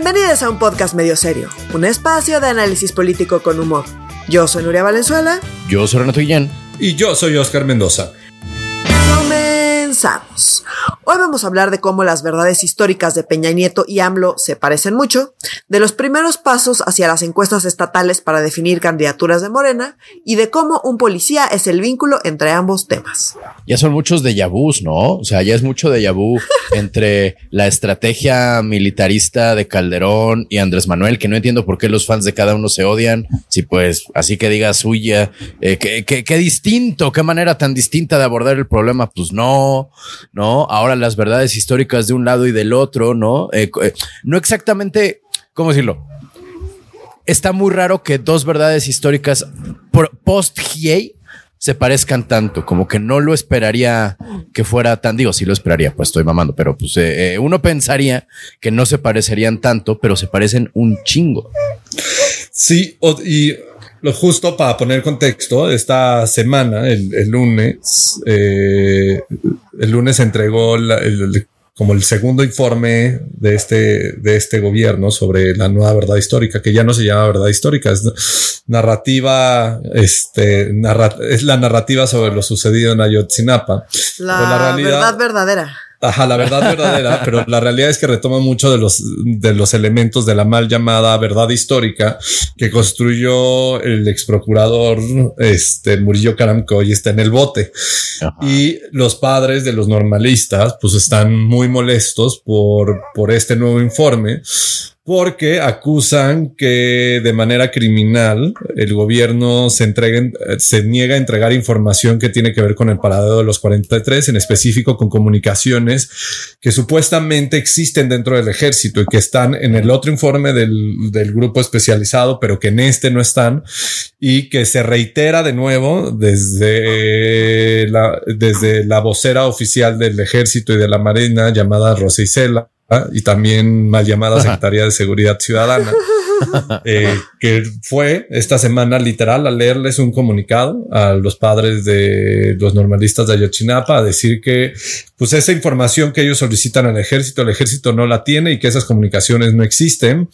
Bienvenidos a un podcast medio serio, un espacio de análisis político con humor. Yo soy Nuria Valenzuela. Yo soy Renato Guillén. Y yo soy Oscar Mendoza. Comenzamos. Hoy vamos a hablar de cómo las verdades históricas de Peña Nieto y AMLO se parecen mucho, de los primeros pasos hacia las encuestas estatales para definir candidaturas de Morena y de cómo un policía es el vínculo entre ambos temas. Ya son muchos de vus, ¿no? O sea, ya es mucho de vu entre la estrategia militarista de Calderón y Andrés Manuel, que no entiendo por qué los fans de cada uno se odian. Si pues así que diga suya, eh, qué distinto, qué manera tan distinta de abordar el problema. Pues no, no. Ahora las verdades históricas de un lado y del otro, ¿no? Eh, eh, no exactamente, ¿cómo decirlo? Está muy raro que dos verdades históricas post-GIEI se parezcan tanto, como que no lo esperaría que fuera tan, digo, sí lo esperaría, pues estoy mamando, pero pues eh, uno pensaría que no se parecerían tanto, pero se parecen un chingo. Sí, y lo justo para poner contexto, esta semana, el, lunes, eh, el lunes entregó como el segundo informe de este, de este gobierno sobre la nueva verdad histórica, que ya no se llama verdad histórica, es narrativa, este, es la narrativa sobre lo sucedido en Ayotzinapa. La, verdad verdadera. Ajá, la verdad verdadera, pero la realidad es que retoma mucho de los, de los elementos de la mal llamada verdad histórica que construyó el ex procurador este, Murillo Caramco y está en el bote. Y los padres de los normalistas pues están muy molestos por, por este nuevo informe porque acusan que de manera criminal el gobierno se, se niega a entregar información que tiene que ver con el paradero de los 43, en específico con comunicaciones que supuestamente existen dentro del ejército y que están en el otro informe del, del grupo especializado, pero que en este no están y que se reitera de nuevo desde la, desde la vocera oficial del ejército y de la marina llamada Rosa Isela y también mal llamada Secretaría de Seguridad Ciudadana, eh, que fue esta semana literal a leerles un comunicado a los padres de los normalistas de Ayotzinapa a decir que pues esa información que ellos solicitan al ejército, el ejército no la tiene y que esas comunicaciones no existen,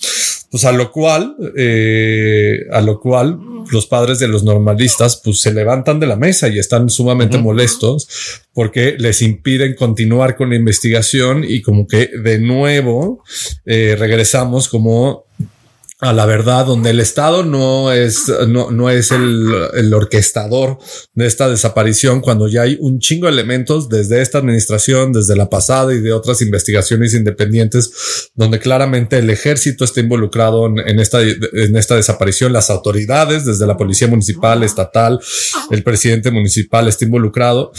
pues a lo cual, eh, a lo cual los padres de los normalistas pues se levantan de la mesa y están sumamente molestos porque les impiden continuar con la investigación y como que de nuevo eh, regresamos como a la verdad, donde el Estado no es, no, no es el, el, orquestador de esta desaparición, cuando ya hay un chingo de elementos desde esta administración, desde la pasada y de otras investigaciones independientes, donde claramente el ejército está involucrado en, en esta, en esta desaparición, las autoridades, desde la policía municipal, estatal, el presidente municipal está involucrado.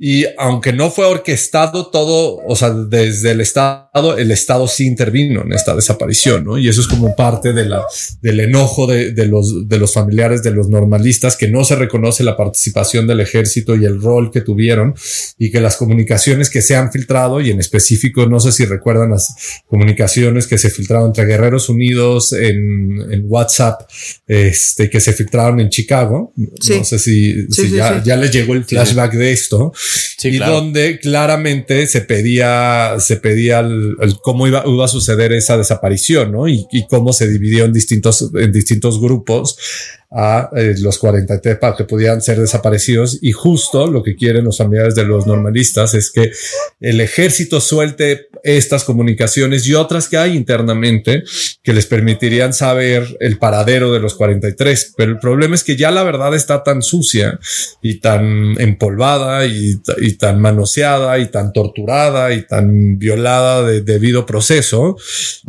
Y aunque no fue orquestado todo, o sea, desde el Estado, el Estado sí intervino en esta desaparición, ¿no? Y eso es como parte de del enojo de, los, de los familiares de los normalistas, que no se reconoce la participación del ejército y el rol que tuvieron y que las comunicaciones que se han filtrado y en específico, no sé si recuerdan las comunicaciones que se filtraron entre Guerreros Unidos en, WhatsApp, este, que se filtraron en Chicago. No sé si, ya, ya, les llegó el flashback de esto y donde claramente se pedía, se pedía cómo iba, iba, a suceder esa desaparición, ¿no? Y, y cómo se dividió en distintos, en distintos grupos a eh, los 43 para que pudieran ser desaparecidos. Y justo lo que quieren los familiares de los normalistas es que el ejército suelte estas comunicaciones y otras que hay internamente que les permitirían saber el paradero de los 43. Pero el problema es que ya la verdad está tan sucia y tan empolvada y, y tan manoseada y tan torturada y tan violada de debido proceso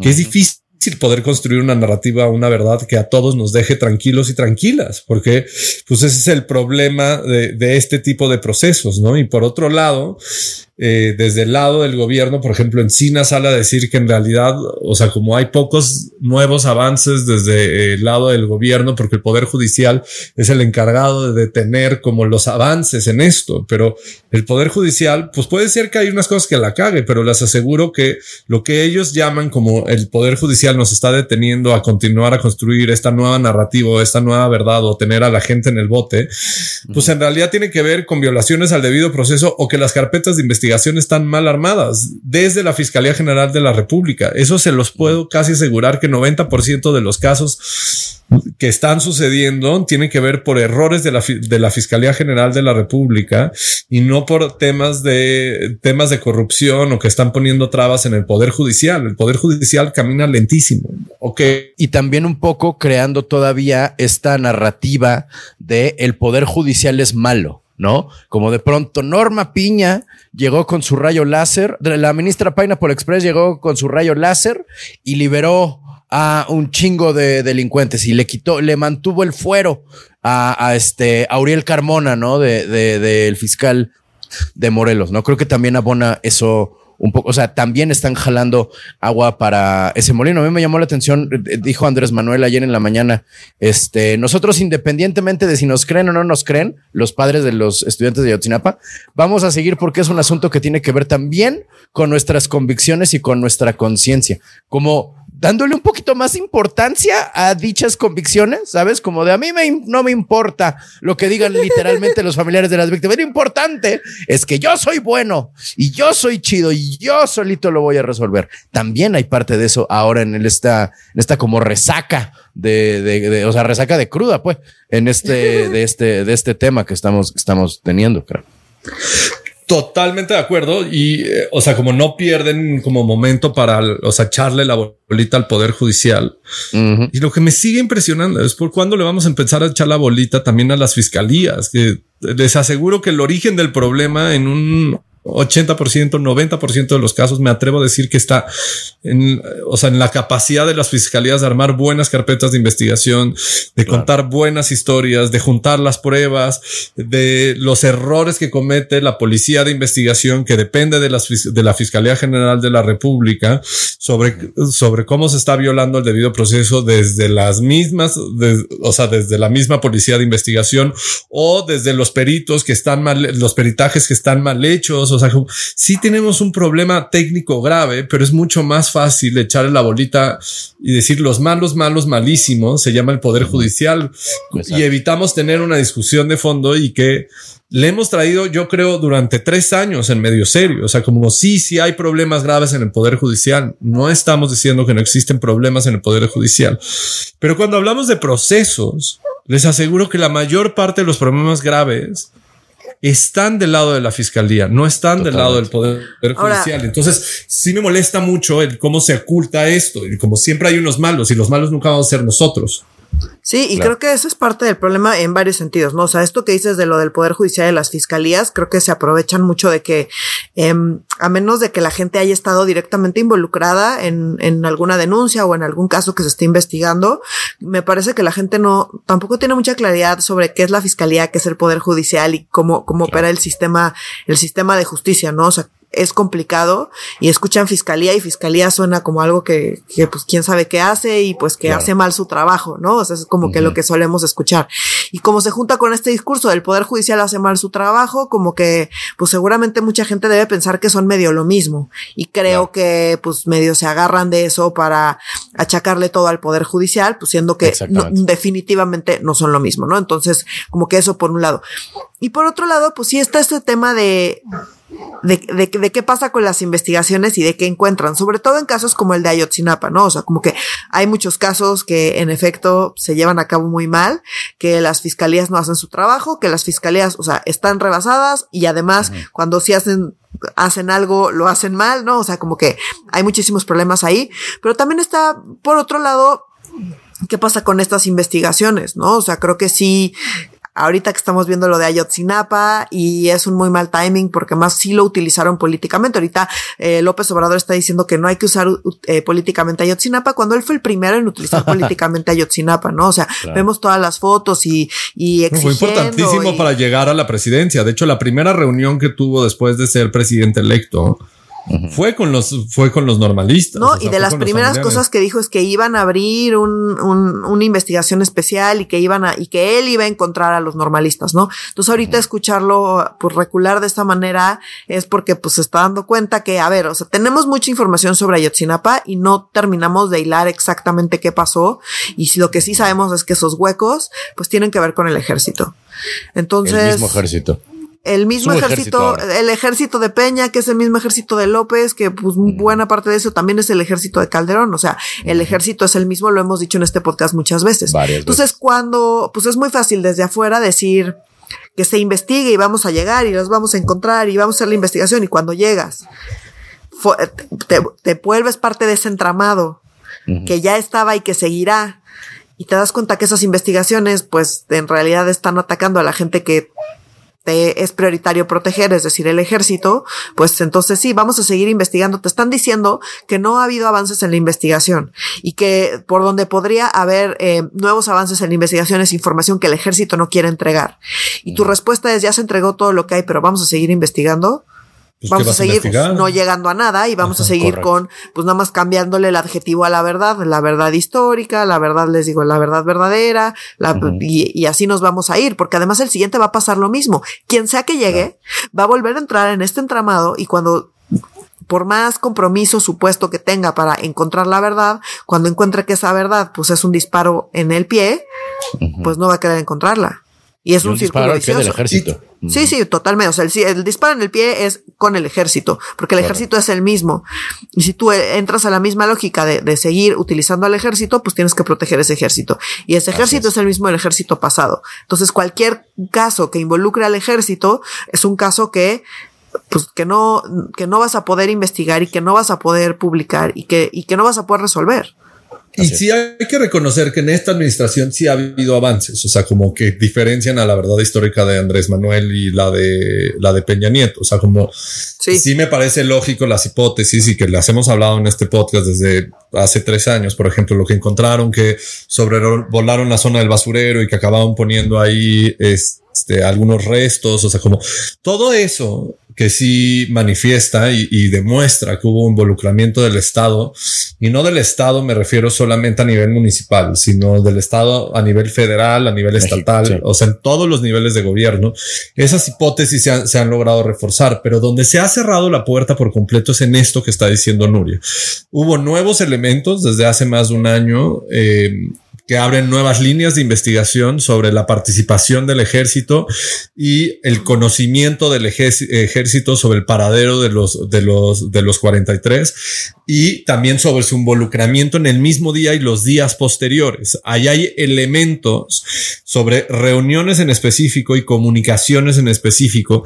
que es difícil poder construir una narrativa, una verdad que a todos nos deje tranquilos y tranquilas, porque pues ese es el problema de, de este tipo de procesos, ¿no? Y por otro lado, eh, desde el lado del gobierno, por ejemplo, Encina sale a decir que en realidad, o sea, como hay pocos nuevos avances desde el lado del gobierno, porque el Poder Judicial es el encargado de detener como los avances en esto, pero el Poder Judicial, pues puede ser que hay unas cosas que la cague, pero les aseguro que lo que ellos llaman como el Poder Judicial Nos está deteniendo a continuar a construir esta nueva narrativa, esta nueva verdad o tener a la gente en el bote, pues en realidad tiene que ver con violaciones al debido proceso o que las carpetas de investigación están mal armadas desde la Fiscalía General de la República. Eso se los puedo casi asegurar que 90% de los casos que están sucediendo tienen que ver por errores de la, de la Fiscalía General de la República y no por temas de temas de corrupción o que están poniendo trabas en el Poder Judicial. El Poder Judicial camina lentísimo. Ok. Y también un poco creando todavía esta narrativa de el Poder Judicial es malo. ¿no? Como de pronto Norma Piña llegó con su rayo láser, la ministra Pineapple Express llegó con su rayo láser y liberó a un chingo de delincuentes y le quitó, le mantuvo el fuero a, este Auriel Carmona, ¿no? De, de, del fiscal de Morelos, ¿no? Creo que también abona eso un poco, o sea, también están jalando agua para ese molino. A mí me llamó la atención, eh, dijo Andrés Manuel ayer en la mañana, este, nosotros independientemente de si nos creen o no nos creen, los padres de los estudiantes de Yotzinapa, vamos a seguir porque es un asunto que tiene que ver también con nuestras convicciones y con nuestra conciencia. Como dándole un poquito más importancia a dichas convicciones, ¿sabes? Como de a mí me, no me importa lo que digan literalmente los familiares de las víctimas. Lo importante es que yo soy bueno y yo soy chido y yo solito lo voy a resolver. También hay parte de eso ahora en esta, en esta como resaca de, o sea, resaca de cruda, pues, en este, de este, de este tema que estamos, estamos teniendo, creo. Totalmente de acuerdo. Y, eh, o sea, como no pierden como momento para, o sea, echarle la bolita al Poder Judicial. Y lo que me sigue impresionando es por cuándo le vamos a empezar a echar la bolita también a las fiscalías, que les aseguro que el origen del problema en un 80%, 90% de los casos me atrevo a decir que está en, o sea, en la capacidad de las fiscalías de armar buenas carpetas de investigación, de contar buenas historias, de juntar las pruebas, de los errores que comete la policía de investigación que depende de, las, de la Fiscalía General de la República sobre, sobre cómo se está violando el debido proceso desde las mismas, o sea, desde la misma policía de investigación o desde los peritos que están mal, los peritajes que están mal hechos, o sea, sí tenemos un problema técnico grave, pero es mucho más fácil echarle la bolita y decir los malos, malos, malísimos, se llama el Poder Judicial y evitamos tener una discusión de fondo y que le hemos traído, yo creo, durante tres años en medio serio. O sea, como sí, sí hay problemas graves en el Poder Judicial. No estamos diciendo que no existen problemas en el Poder Judicial. Pero cuando hablamos de procesos, les aseguro que la mayor parte de los problemas graves están del lado de la fiscalía, no están del lado del poder judicial. Entonces, sí me molesta mucho el cómo se oculta esto y como siempre hay unos malos y los malos nunca vamos a ser nosotros. Sí, y creo que eso es parte del problema en varios sentidos, ¿no? O sea, esto que dices de lo del Poder Judicial y las fiscalías, creo que se aprovechan mucho de que, em, a menos de que la gente haya estado directamente involucrada en, en alguna denuncia o en algún caso que se esté investigando, me parece que la gente no, tampoco tiene mucha claridad sobre qué es la fiscalía, qué es el Poder Judicial y cómo, cómo opera el sistema, el sistema de justicia, ¿no? O sea, es complicado y escuchan fiscalía y fiscalía suena como algo que, que pues quién sabe qué hace y pues que hace mal su trabajo, ¿no? O sea, es como que lo que solemos escuchar. Y como se junta con este discurso del Poder Judicial hace mal su trabajo, como que pues seguramente mucha gente debe pensar que son medio lo mismo. Y creo que pues medio se agarran de eso para achacarle todo al Poder Judicial, pues siendo que definitivamente no son lo mismo, ¿no? Entonces, como que eso por un lado. Y por otro lado, pues sí está este tema de de, de, qué pasa con las investigaciones y de qué encuentran, sobre todo en casos como el de Ayotzinapa, ¿no? O sea, como que hay muchos casos que en efecto se llevan a cabo muy mal, que las fiscalías no hacen su trabajo, que las fiscalías, o sea, están rebasadas y además cuando sí hacen hacen algo, lo hacen mal, ¿no? O sea, como que hay muchísimos problemas ahí, pero también está, por otro lado, ¿qué pasa con estas investigaciones? ¿No? O sea, creo que sí, ahorita que estamos viendo lo de Ayotzinapa y es un muy mal timing porque más sí lo utilizaron políticamente. Ahorita eh, López Obrador está diciendo que no hay que usar eh, políticamente Ayotzinapa cuando él fue el primero en utilizar políticamente Ayotzinapa, ¿no? O sea, vemos todas las fotos y, y Fue importantísimo para llegar a la presidencia. De hecho, la primera reunión que tuvo después de ser presidente electo Fue con los, fue con los normalistas. No, y de las primeras cosas que dijo es que iban a abrir un, una investigación especial y que iban a, y que él iba a encontrar a los normalistas, ¿no? Entonces ahorita escucharlo, pues recular de esta manera es porque pues se está dando cuenta que, a ver, o sea, tenemos mucha información sobre Ayotzinapa y no terminamos de hilar exactamente qué pasó. Y si lo que sí sabemos es que esos huecos, pues tienen que ver con el ejército. Entonces. El mismo ejército el mismo ejército, el ejército de Peña, que es el mismo ejército de López, que pues buena parte de eso también es el ejército de Calderón. O sea, el ejército es el mismo, lo hemos dicho en este podcast muchas veces. Entonces, cuando, pues es muy fácil desde afuera decir que se investigue y vamos a llegar y los vamos a encontrar y vamos a hacer la investigación y cuando llegas, te, te vuelves parte de ese entramado que ya estaba y que seguirá y te das cuenta que esas investigaciones, pues en realidad están atacando a la gente que es prioritario proteger, es decir, el ejército, pues entonces sí, vamos a seguir investigando. Te están diciendo que no ha habido avances en la investigación y que por donde podría haber eh, nuevos avances en la investigación es información que el ejército no quiere entregar. Y tu respuesta es, ya se entregó todo lo que hay, pero vamos a seguir investigando. Pues, vamos a seguir no llegando a nada y vamos a seguir con, pues nada más cambiándole el adjetivo a la verdad, la verdad histórica, la verdad, les digo, la verdad verdadera, la, y, así nos vamos a ir, porque además el siguiente va a pasar lo mismo. Quien sea que llegue, va a volver a entrar en este entramado y cuando por más compromiso supuesto que tenga para encontrar la verdad, cuando encuentre que esa verdad pues es un disparo en el pie, pues no va a querer encontrarla. Y es un, círculo vicioso. del ejército. Sí, sí, totalmente. O sea, el, disparo en el pie es con el ejército, porque el ejército es el mismo. Y si tú entras a la misma lógica de, seguir utilizando al ejército, pues tienes que proteger ese ejército. Y ese ejército es. el mismo del ejército pasado. Entonces, cualquier caso que involucre al ejército es un caso que pues que no, que no vas a poder investigar y que no vas a poder publicar y que, y que no vas a poder resolver. Y sí hay que reconocer que en esta administración sí ha habido avances, o sea, como que diferencian a la verdad histórica de Andrés Manuel y la de la de Peña Nieto, o sea, como sí, me parece lógico las hipótesis y que las hemos hablado en este podcast desde hace tres años, por ejemplo, lo que encontraron que sobrevolaron la zona del basurero y que acababan poniendo ahí este, algunos restos, o sea, como todo eso que sí manifiesta y, demuestra que hubo involucramiento del Estado, y no del Estado me refiero solamente a nivel municipal, sino del Estado a nivel federal, a nivel estatal, o sea, en todos los niveles de gobierno. Esas hipótesis se han, se han, logrado reforzar, pero donde se ha cerrado la puerta por completo es en esto que está diciendo Nuria. Hubo nuevos elementos desde hace más de un año. Eh, que abren nuevas líneas de investigación sobre la participación del ejército y el conocimiento del ejército sobre el paradero de los, de los, de los 43 y también sobre su involucramiento en el mismo día y los días posteriores. Ahí hay elementos sobre reuniones en específico y comunicaciones en específico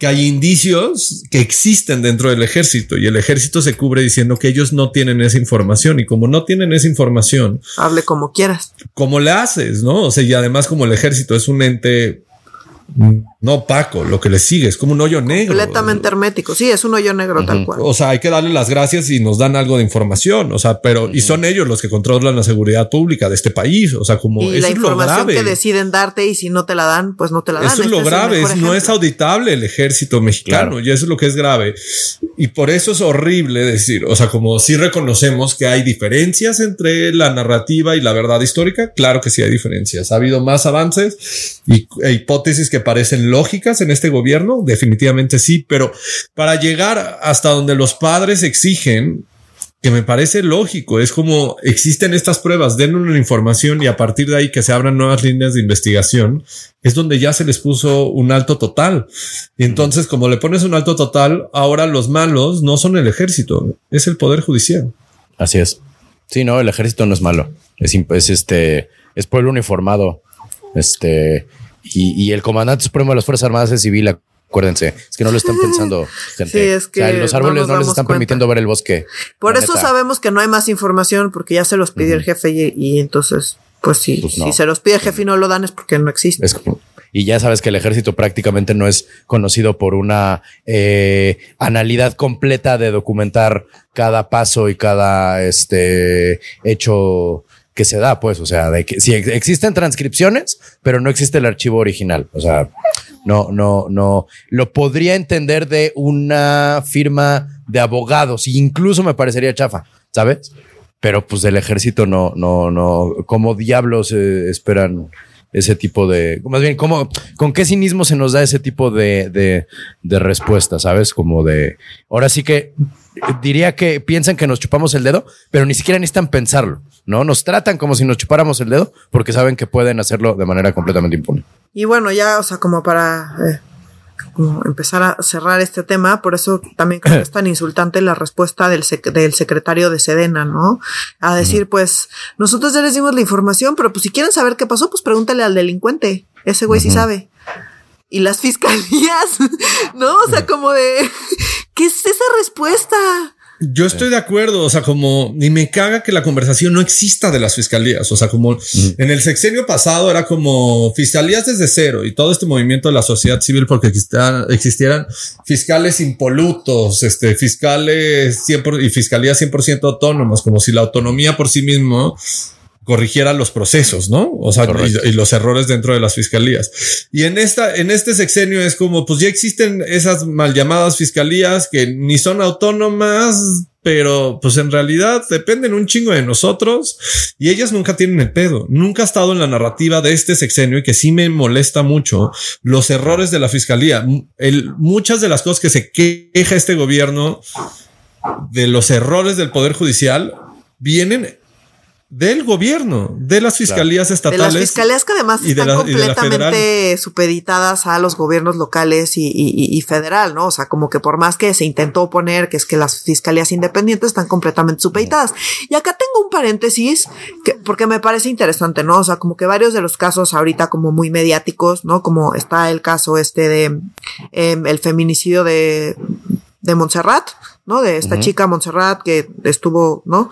que hay indicios que existen dentro del ejército y el ejército se cubre diciendo que ellos no tienen esa información y como no tienen esa información, hable como quieras. ¿Cómo le haces? No? O sea, y además como el ejército es un ente no opaco, lo que le sigue es como un hoyo negro. Completamente hermético. Sí, es un hoyo negro tal cual. O sea, hay que darle las gracias y nos dan algo de información. O sea, pero y son ellos los que controlan la seguridad pública de este país. O sea, como y la información que deciden darte y si no te la dan, pues no te la dan. Eso es lo este grave. no es auditable el ejército mexicano y eso es lo que es grave. Y por eso es horrible decir, o sea, como si reconocemos que hay diferencias entre la narrativa y la verdad histórica. Claro que sí hay diferencias. Ha habido más avances y e hipótesis que parecen lógicas en este gobierno, definitivamente sí, pero para llegar hasta donde los padres exigen, que me parece lógico, es como existen estas pruebas, den una información y a partir de ahí que se abran nuevas líneas de investigación, es donde ya se les puso un alto total. Y entonces, como le pones un alto total, ahora los malos no son el ejército, es el poder judicial. Así es. Sí, no, el ejército no es malo. Es, es este, es pueblo uniformado. Este, y, el comandante supremo de las Fuerzas Armadas es civil, acuérdense. Es que no lo están pensando, gente. Sí, es que los árboles no, les están permitiendo ver el bosque. Por eso sabemos que no hay más información, porque ya se los pide el jefe y, entonces, pues sí, pues si se los pide el jefe y no lo dan es porque no existe. y ya sabes que el ejército prácticamente no es conocido por una eh, analidad completa de documentar cada paso y cada este hecho que se da, pues, o sea, de que si existen transcripciones, pero no existe el archivo original. O sea, No, no, no. Lo podría entender de una firma de abogados, incluso me parecería chafa, ¿sabes? Pero pues del ejército no, no, no. Como diablos eh, esperan ese tipo de, más bien, ¿cómo, con qué cinismo se nos da ese tipo de, de, de respuesta, sabes? Como de, ahora sí que diría que piensan que nos chupamos el dedo, pero ni siquiera necesitan pensarlo, ¿no? Nos tratan como si nos chupáramos el dedo porque saben que pueden hacerlo de manera completamente impune. Y bueno, ya, o sea, como para eh, como empezar a cerrar este tema, por eso también creo que es tan insultante la respuesta del, sec- del secretario de Sedena, ¿no? A decir, pues, nosotros ya les dimos la información, pero pues si quieren saber qué pasó, pues pregúntale al delincuente. Ese güey sí sabe. Y las fiscalías, ¿no? O sea, como de, ¿qué es esa respuesta? Yo estoy de acuerdo, o sea, como ni me caga que la conversación no exista de las fiscalías, o sea, como en el sexenio pasado era como fiscalías desde cero y todo este movimiento de la sociedad civil porque existieran, existieran fiscales impolutos, este, fiscales 100% y fiscalías 100% autónomas, como si la autonomía por sí mismo corrigiera los procesos, ¿no? O sea, y, y los errores dentro de las fiscalías. Y en esta, en este sexenio es como, pues ya existen esas mal llamadas fiscalías que ni son autónomas, pero pues en realidad dependen un chingo de nosotros y ellas nunca tienen el pedo. Nunca ha estado en la narrativa de este sexenio y que sí me molesta mucho los errores de la fiscalía. El, muchas de las cosas que se queja este gobierno de los errores del poder judicial vienen del gobierno, de las fiscalías De estatales. las fiscalías que además de están la- de completamente supeditadas a los gobiernos locales y, y- federal, ¿no? O sea, como que por más que se intentó poner que es que las fiscalías independientes están completamente supeditadas. Y acá tengo un paréntesis que, porque me parece interesante, ¿no? O sea, como que varios de los casos ahorita como muy mediáticos, ¿no? Como está el caso este de em, el feminicidio de, de Montserrat, ¿no? De esta chica Montserrat que estuvo, ¿no?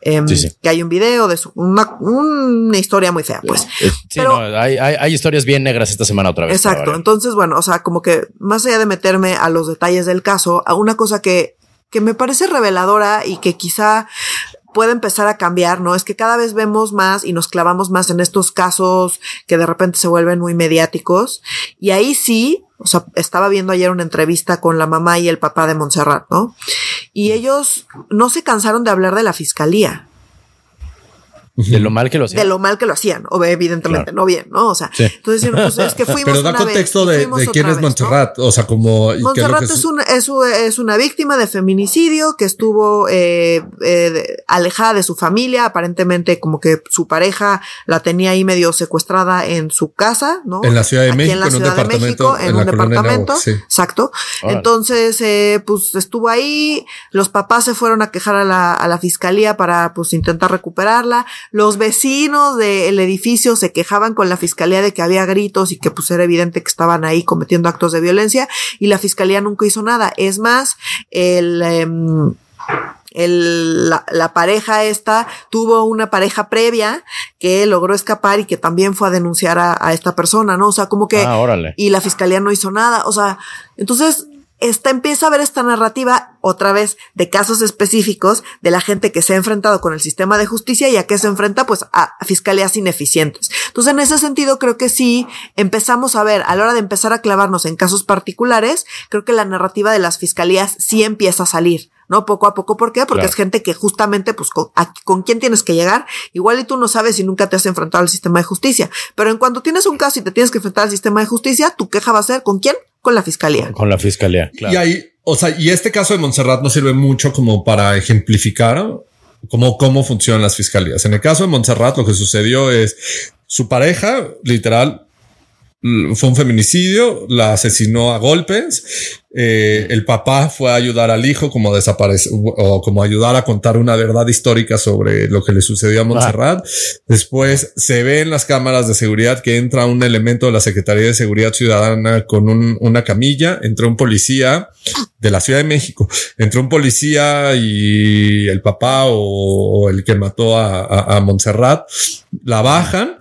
Em, Sí, sí. Que hay un video de su- una, una historia muy fea, pues. Eh, Sí, Pero- no, hay, hay, hay historias bien negras esta semana otra vez. Exacto. Entonces, bueno, o sea, como que más allá de meterme a los detalles del caso, a una cosa que, que me parece reveladora y que quizá puede empezar a cambiar, ¿no? Es que cada vez vemos más y nos clavamos más en estos casos que de repente se vuelven muy mediáticos. Y ahí sí, o sea, estaba viendo ayer una entrevista con la mamá y el papá de Montserrat, ¿no? Y ellos no se cansaron de hablar de la fiscalía, De lo mal que lo hacía. de lo mal que lo hacían, o evidentemente Claro. no bien, ¿no? O sea, Sí. entonces pues es que fuimos Pero da una contexto vez de, quién es. Montserrat. O sea, como. es Montserrat que es, una, es, es una víctima de feminicidio que estuvo eh, eh, alejada de su familia, aparentemente como que su pareja la tenía ahí medio secuestrada en su casa, ¿no? En la Ciudad de Aquí México, en la en un Ciudad de departamento, México, en, en un departamento, sí. exacto. Órale. Entonces, eh, pues estuvo ahí, los papás se fueron a quejar a la, a la fiscalía para pues intentar recuperarla, los vecinos del edificio se quejaban con la fiscalía de que había gritos y que pues era evidente que estaban ahí cometiendo actos de violencia y la fiscalía nunca hizo nada. Es más, el... em, el- la, la pareja esta tuvo una pareja previa que logró escapar y que también fue a denunciar a, a esta persona, ¿no? O sea, como que Ah, órale. y la fiscalía no hizo nada. O sea, entonces esta empieza a ver esta narrativa otra vez de casos específicos de la gente que se ha enfrentado con el sistema de justicia y a qué se enfrenta pues a fiscalías ineficientes. Entonces en ese sentido creo que sí empezamos a ver a la hora de empezar a clavarnos en casos particulares, creo que la narrativa de las fiscalías sí empieza a salir. ¿No? Poco a poco. ¿Por qué? Porque Claro. es gente que justamente, pues, con, a- con quién tienes que llegar. Igual y tú no sabes si nunca te has enfrentado al sistema de justicia. Pero en cuanto tienes un caso y te tienes que enfrentar al sistema de justicia, tu queja va a ser ¿con quién? Con la fiscalía. Con la fiscalía. Claro. Y ahí, o sea, y este caso de Montserrat nos sirve mucho como para ejemplificar cómo, cómo funcionan las fiscalías. En el caso de Montserrat, lo que sucedió es su pareja, literal, fue un feminicidio, la asesinó a golpes. eh, el papá fue a ayudar al hijo como desaparece o como ayudar a contar una verdad histórica sobre lo que le sucedió a Montserrat. Después se ve en las cámaras de seguridad que entra un elemento de la Secretaría de Seguridad Ciudadana con un- una camilla, entra un policía de la Ciudad de México, entró un policía y el papá o, o el que mató a, a, a Montserrat la bajan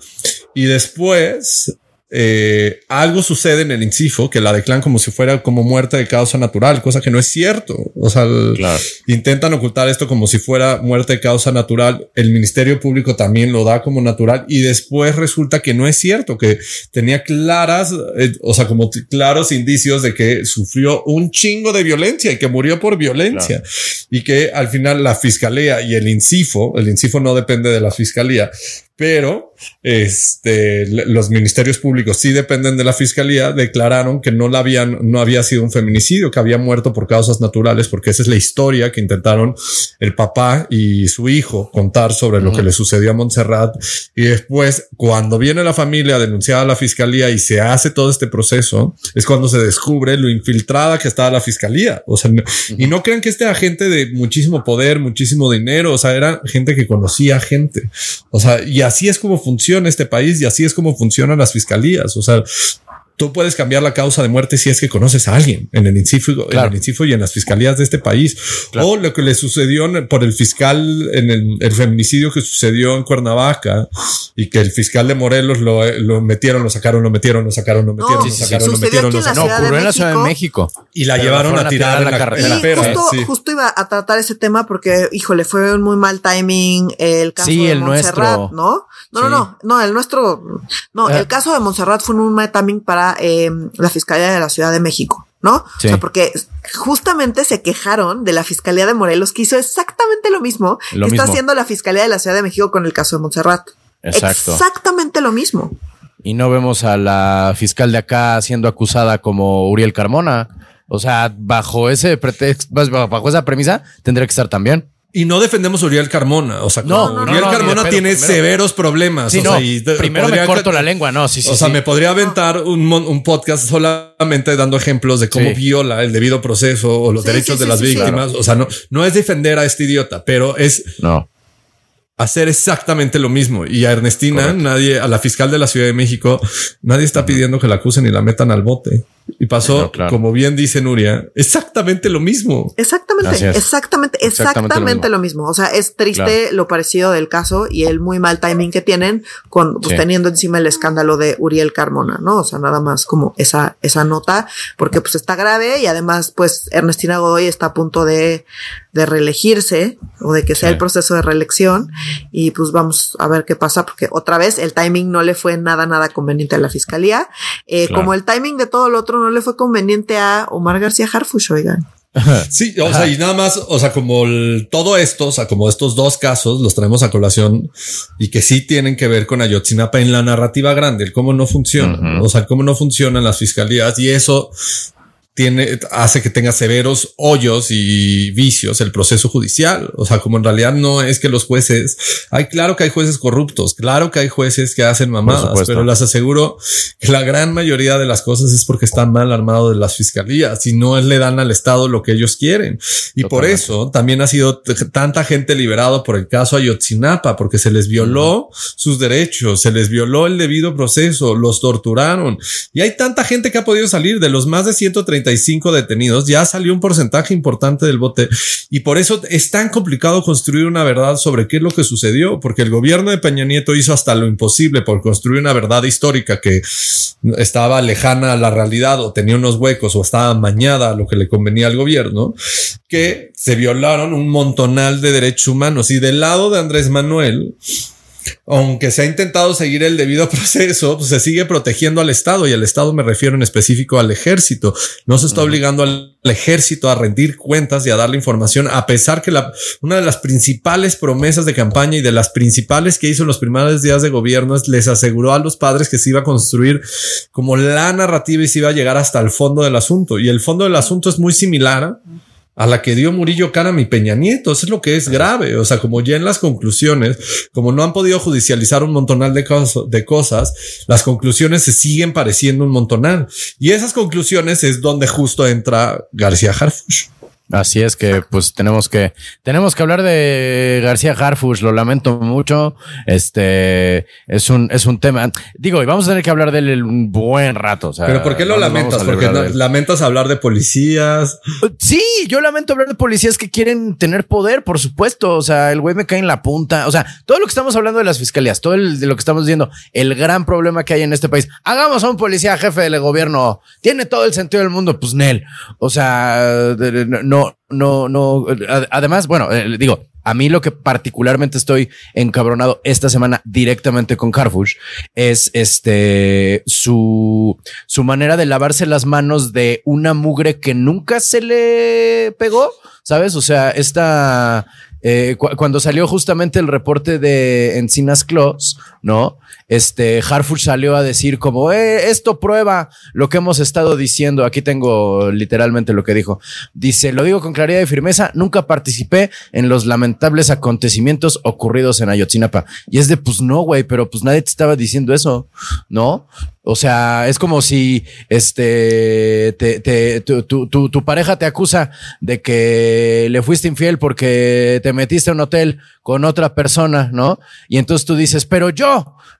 y después eh, algo sucede en el incifo que la declaran como si fuera como muerte de causa natural, cosa que no es cierto. O sea, Claro. intentan ocultar esto como si fuera muerte de causa natural. El Ministerio Público también lo da como natural y después resulta que no es cierto, que tenía claras, eh, o sea, como claros indicios de que sufrió un chingo de violencia y que murió por violencia y que al final la fiscalía y el incifo, el incifo no depende de la fiscalía, pero este los ministerios públicos sí dependen de la fiscalía declararon que no la habían no había sido un feminicidio que había muerto por causas naturales porque esa es la historia que intentaron el papá y su hijo contar sobre lo que le sucedió a Montserrat. Y después cuando viene la familia a denunciar a la fiscalía y se hace todo este proceso es cuando se descubre lo infiltrada que estaba la fiscalía. O sea no- y no crean que este era gente de muchísimo poder muchísimo dinero o sea era gente que conocía gente. O sea, y así es como funciona este país y así es como funcionan las fiscalías. O sea, tú puedes cambiar la causa de muerte si es que conoces a alguien en el INCIFO, en el INCIFO y en las fiscalías de este país. Claro. O lo que le sucedió por el fiscal en el, el feminicidio que sucedió en Cuernavaca y que el fiscal de Morelos lo, lo metieron, lo sacaron, lo metieron, lo sacaron, lo metieron, No, lo sí, sí, sacaron, lo sucedió metieron, lo en la No, sacaron. Ciudad de ocurrió en la Ciudad de México. Y la llevaron a tirar en la carretera. justo, Sí. justo iba a tratar ese tema porque, híjole, fue un muy mal timing el caso Sí, de el Montserrat, nuestro. ¿no? No, no, Sí. no, no, el nuestro, no, Eh. el caso de Montserrat fue un mal timing para eh, la Fiscalía de la Ciudad de México, ¿no? Sí. O sea, porque justamente se quejaron de la Fiscalía de Morelos que hizo exactamente lo mismo Lo que está haciendo la Fiscalía de la Ciudad de México con el caso de Montserrat. Exacto. Exactamente lo mismo. Y no vemos a la fiscal de acá siendo acusada como Uriel Carmona. O sea, bajo ese pretexto, bajo esa premisa, tendría que estar también. Y no defendemos a Uriel Carmona. O sea, No, Uriel no, Carmona pedo. tiene Primero- severos problemas. Sí, o no. sea, y primero me corto la lengua. No, sí, sí. o sea, sí. me podría aventar un, mon- un podcast solamente dando ejemplos de cómo Sí. viola el debido proceso o los Sí, derechos sí, de sí, las víctimas. O sea, no, no es defender a este idiota, pero es No. hacer exactamente lo mismo. Y a Ernestina, Correcto. nadie, a la fiscal de la Ciudad de México, nadie está pidiendo que la acusen y la metan al bote. Y pasó, No, claro. como bien dice Nuria, exactamente lo mismo. Exactamente, exactamente, Exactamente exactamente, lo lo, mismo. O sea, es triste lo parecido del caso y el muy mal timing que tienen con pues, Sí. teniendo encima el escándalo de Uriel Carmona, ¿no? O sea, nada más como esa, esa nota, porque pues está grave y además, pues Ernestina Godoy está a punto de, de reelegirse o de que sea Sí. el proceso de reelección y pues vamos a ver qué pasa, porque otra vez el timing no le fue nada, nada conveniente a la fiscalía, eh, Claro. como el timing de todo lo otro no le fue conveniente a Omar García Harfush, oigan. Sí, o sea, y nada más, o sea, como el- todo esto, o sea, como estos dos casos los traemos a colación y que sí tienen que ver con Ayotzinapa en la narrativa grande, el cómo no funciona, o sea, el cómo no funcionan las fiscalías y eso tiene, hace que tenga severos hoyos y vicios el proceso judicial. O sea, como en realidad no es que los jueces, hay claro que hay jueces corruptos, claro que hay jueces que hacen mamadas, pero les aseguro que la gran mayoría de las cosas es porque están mal armados de las fiscalías y no le dan al Estado lo que ellos quieren. Y por eso también ha sido tanta gente liberado por el caso Ayotzinapa, porque se les violó sus derechos, se les violó el debido proceso, los torturaron. Y hay tanta gente que ha podido salir de los más de 135 detenidos, ya salió un porcentaje importante del bote. Y por eso es tan complicado construir una verdad sobre qué es lo que sucedió, porque el gobierno de Peña Nieto hizo hasta lo imposible por construir una verdad histórica que estaba lejana a la realidad o tenía unos huecos o estaba mañada a lo que le convenía al gobierno, que se violaron un montonal de derechos humanos. Y del lado de Andrés Manuel, aunque se ha intentado seguir el debido proceso, pues se sigue protegiendo al Estado y al Estado me refiero en específico al ejército. No se está obligando al ejército a rendir cuentas y a darle información, a pesar que la, una de las principales promesas de campaña y de las principales que hizo en los primeros días de gobierno es les aseguró a los padres que se iba a construir como la narrativa y se iba a llegar hasta el fondo del asunto. Y el fondo del asunto es muy similar a la que dio Murillo Karam y Peña Nieto. Eso es lo que es grave. O sea, como ya en las conclusiones, como no han podido judicializar un montonal de, cos- de cosas, las conclusiones se siguen pareciendo un montonal. Y esas conclusiones es donde justo entra García Harfush. Así es que pues tenemos que tenemos que hablar de García Harfush, lo lamento mucho. Este es un es un tema. Digo, y vamos a tener que hablar de él un buen rato. Pero ¿por qué lo lamentas? Porque lamentas hablar de policías. Sí, yo lamento hablar de policías que quieren tener poder, por supuesto. O sea, el güey me cae en la punta. O sea, todo lo que estamos hablando de las fiscalías, todo el, de lo que estamos diciendo, el gran problema que hay en este país. Hagamos a un policía jefe del gobierno. Tiene todo el sentido del mundo, pues Nel. O sea, no no, no, no. Además, bueno, eh, digo, a mí lo que particularmente estoy encabronado esta semana directamente con Carfush es este su, su manera de lavarse las manos de una mugre que nunca se le pegó, ¿sabes? O sea, esta eh, cuando salió justamente el reporte de Encinas Claus, ¿no? Este Harfuch salió a decir como eh, esto prueba lo que hemos estado diciendo. Aquí tengo literalmente lo que dijo. Dice, lo digo con claridad y firmeza, nunca participé en los lamentables acontecimientos ocurridos en Ayotzinapa. Y es de, pues no, güey, pero pues nadie te estaba diciendo eso, ¿no? O sea, es como si este te, te, tu, tu, tu, pareja te acusa de que le fuiste infiel porque te metiste a un hotel con otra persona, ¿no? Y entonces tú dices, pero yo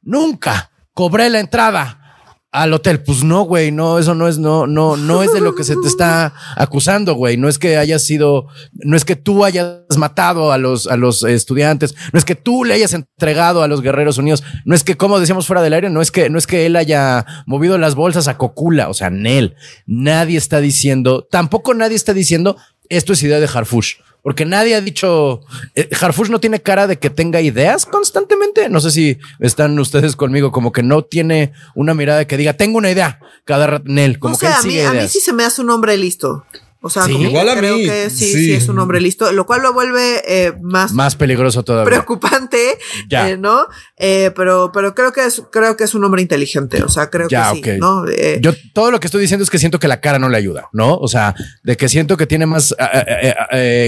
nunca cobré la entrada al hotel. Pues no, güey, no, eso no es, no, no, no es de lo que se te está acusando, güey. No es que hayas sido, no es que tú hayas matado a los, a los estudiantes, no es que tú le hayas entregado a los guerreros unidos, no es que, como decíamos fuera del aire, no es que, no es que él haya movido las bolsas a Cocula, o sea, Nel. Nadie está diciendo, tampoco nadie está diciendo, esto es idea de Harfush. Porque nadie ha dicho, eh, Harfush no tiene cara de que tenga ideas constantemente. No sé si están ustedes conmigo, como que no tiene una mirada que diga, tengo una idea cada rato, Nel, como que él a mí, a mí sí se me hace un hombre listo. O sea, igual a creo que sí, sí, es un hombre listo, lo cual lo vuelve eh, más, más peligroso todavía. Preocupante, eh, ¿no? Eh, pero, pero creo que es, creo que es un hombre inteligente. O sea, creo que sí, ¿no? Yo todo lo que estoy diciendo es que siento que la cara no le ayuda, ¿no? O sea, de que siento que tiene más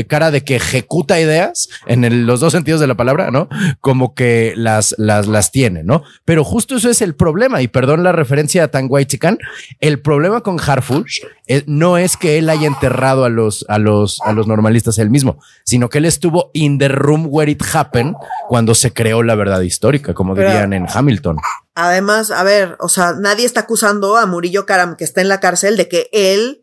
cara de que ejecuta ideas en los dos sentidos de la palabra, ¿no? Como que las, las, las tiene, ¿no? Pero justo eso es el problema. Y perdón la referencia a Tan Chican. El problema con Harfush no es que él haya entendido a los, a los, a los normalistas él mismo, sino que él estuvo in the room where it happened cuando se creó la verdad histórica, como dirían en Hamilton. Además, a ver, o sea, nadie está acusando a Murillo Karam, que está en la cárcel, de que él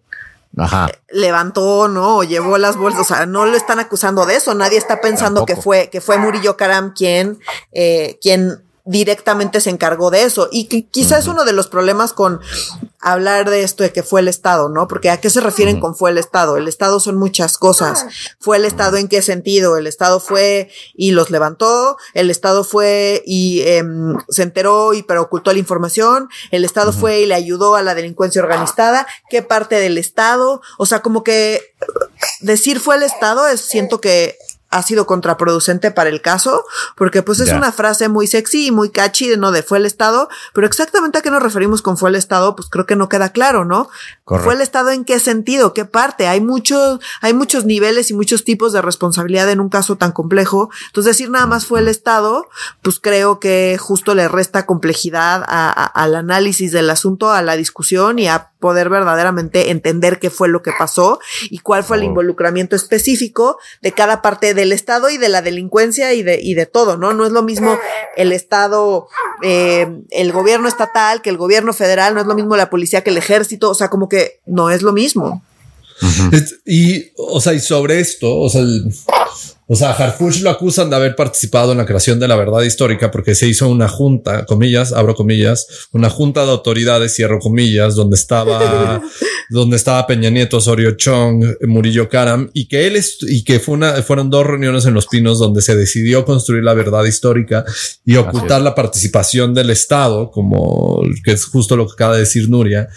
levantó, ¿no? O llevó las bolsas. O sea, no lo están acusando de eso. Nadie está pensando que fue, que fue Murillo Karam quien, eh, quien directamente se encargó de eso. Y que quizás es uno de los problemas con hablar de esto de que fue el Estado, ¿no? Porque a qué se refieren con fue el Estado? El Estado son muchas cosas. ¿Fue el Estado en qué sentido? El Estado fue y los levantó, el Estado fue y em, se enteró y pero ocultó la información, el Estado fue y le ayudó a la delincuencia organizada, ¿qué parte del Estado? O sea, como que decir fue el Estado es, siento que ha sido contraproducente para el caso, porque pues es una frase muy sexy y muy catchy, ¿no? De fue el Estado, pero exactamente a qué nos referimos con fue el Estado, pues creo que no queda claro, ¿no? ¿Fue el Estado en qué sentido? ¿Qué parte? Hay muchos, hay muchos niveles y muchos tipos de responsabilidad en un caso tan complejo. Entonces decir nada más fue el Estado, pues creo que justo le resta complejidad al análisis del asunto, a la discusión y a poder verdaderamente entender qué fue lo que pasó y cuál fue el involucramiento específico de cada parte del Estado y de la delincuencia y de, y de todo, ¿no? No es lo mismo el Estado, eh, el gobierno estatal que el gobierno federal, no es lo mismo la policía que el ejército, o sea, como que no es lo mismo. Y, o sea, y sobre esto, o sea, o sea, Harfush lo acusan de haber participado en la creación de la verdad histórica porque se hizo una junta, comillas, abro comillas, una junta de autoridades, cierro comillas, donde estaba, donde estaba Peña Nieto, Osorio Chong, Murillo Karam, y que él es, y que fue una, fueron dos reuniones en Los Pinos donde se decidió construir la verdad histórica y ocultar la participación del Estado, como que es justo lo que acaba de decir Nuria,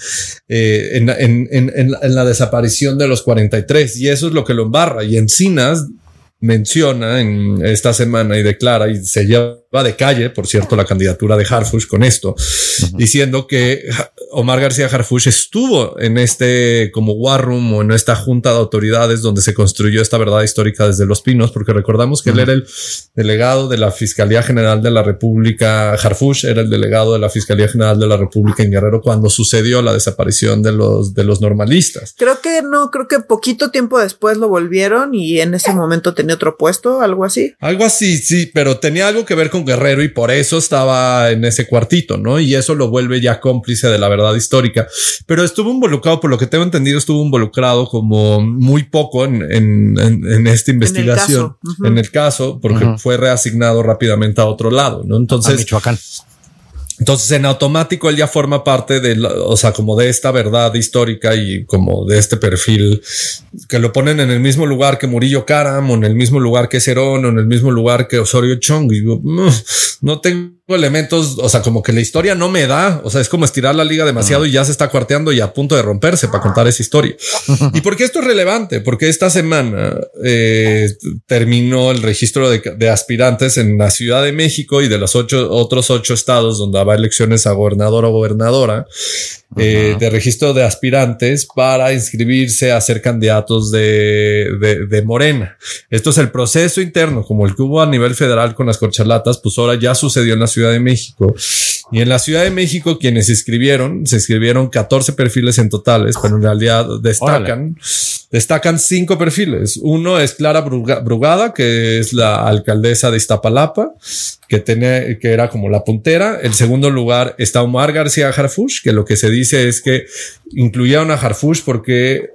eh, en, en, en, en, la desaparición de los 43. Y eso es lo que lo embarra. Y Encinas menciona en esta semana y declara y se lleva de calle, por cierto, la candidatura de Harfush con esto, diciendo que Omar García Harfush estuvo en este como war room o en esta junta de autoridades donde se construyó esta verdad histórica desde Los Pinos, porque recordamos que él era el delegado de la Fiscalía General de la República, Harfush era el delegado de la Fiscalía General de la República en Guerrero cuando sucedió la desaparición de los, de los normalistas. Creo que no, creo que poquito tiempo después lo volvieron y en ese momento tenía otro puesto, algo así. Algo así, sí, pero tenía algo que ver con Guerrero y por eso estaba en ese cuartito, ¿no? Y eso lo vuelve ya cómplice de la verdad histórica. Pero estuvo involucrado, por lo que tengo entendido, estuvo involucrado como muy poco en, en, esta investigación, en el caso, porque fue reasignado rápidamente a otro lado, ¿no? Entonces, Michoacán. Entonces, en automático, él ya forma parte de, o sea, como de esta verdad histórica y como de este perfil que lo ponen en el mismo lugar que Murillo Karam o en el mismo lugar que Cerón o en el mismo lugar que Osorio Chong. Y yo, no tengo elementos, o sea, como que la historia no me da, o sea, es como estirar la liga demasiado y ya se está cuarteando y a punto de romperse para contar esa historia. ¿Y por qué esto es relevante? Porque esta semana eh, terminó el registro de, aspirantes en la Ciudad de México y de los ocho, otros ocho estados donde habrá elecciones a gobernador o gobernadora eh, de registro de aspirantes para inscribirse a ser candidatos de, de, Morena. Esto es el proceso interno, como el que hubo a nivel federal con las corchalatas, pues ahora ya sucedió en la Ciudad de México. Y en la Ciudad de México, quienes se inscribieron, se inscribieron 14 perfiles en totales, pero en realidad destacan, destacan cinco perfiles. Uno es Clara Brugada, que es la alcaldesa de Iztapalapa, que tenía, que era como la puntera. El segundo lugar está Omar García Harfush, que lo que se dice es que incluyeron a Harfush porque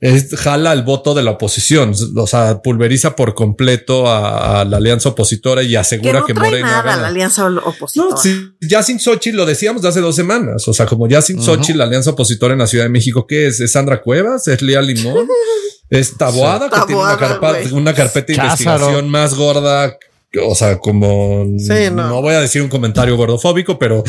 es, jala el voto de la oposición, o sea, pulveriza por completo a, la alianza opositora y asegura que, no Morena nada la alianza opositora. No, sí, ya sin Sochi lo decíamos de hace dos semanas, o sea, como ya sin Sochi la alianza opositora en la Ciudad de México, ¿qué es? ¿Es Sandra Cuevas? ¿Es Lía Limón? ¿Es Taboada? que tiene una, carpeta de investigación más gorda o sea, como no. voy a decir un comentario gordofóbico, pero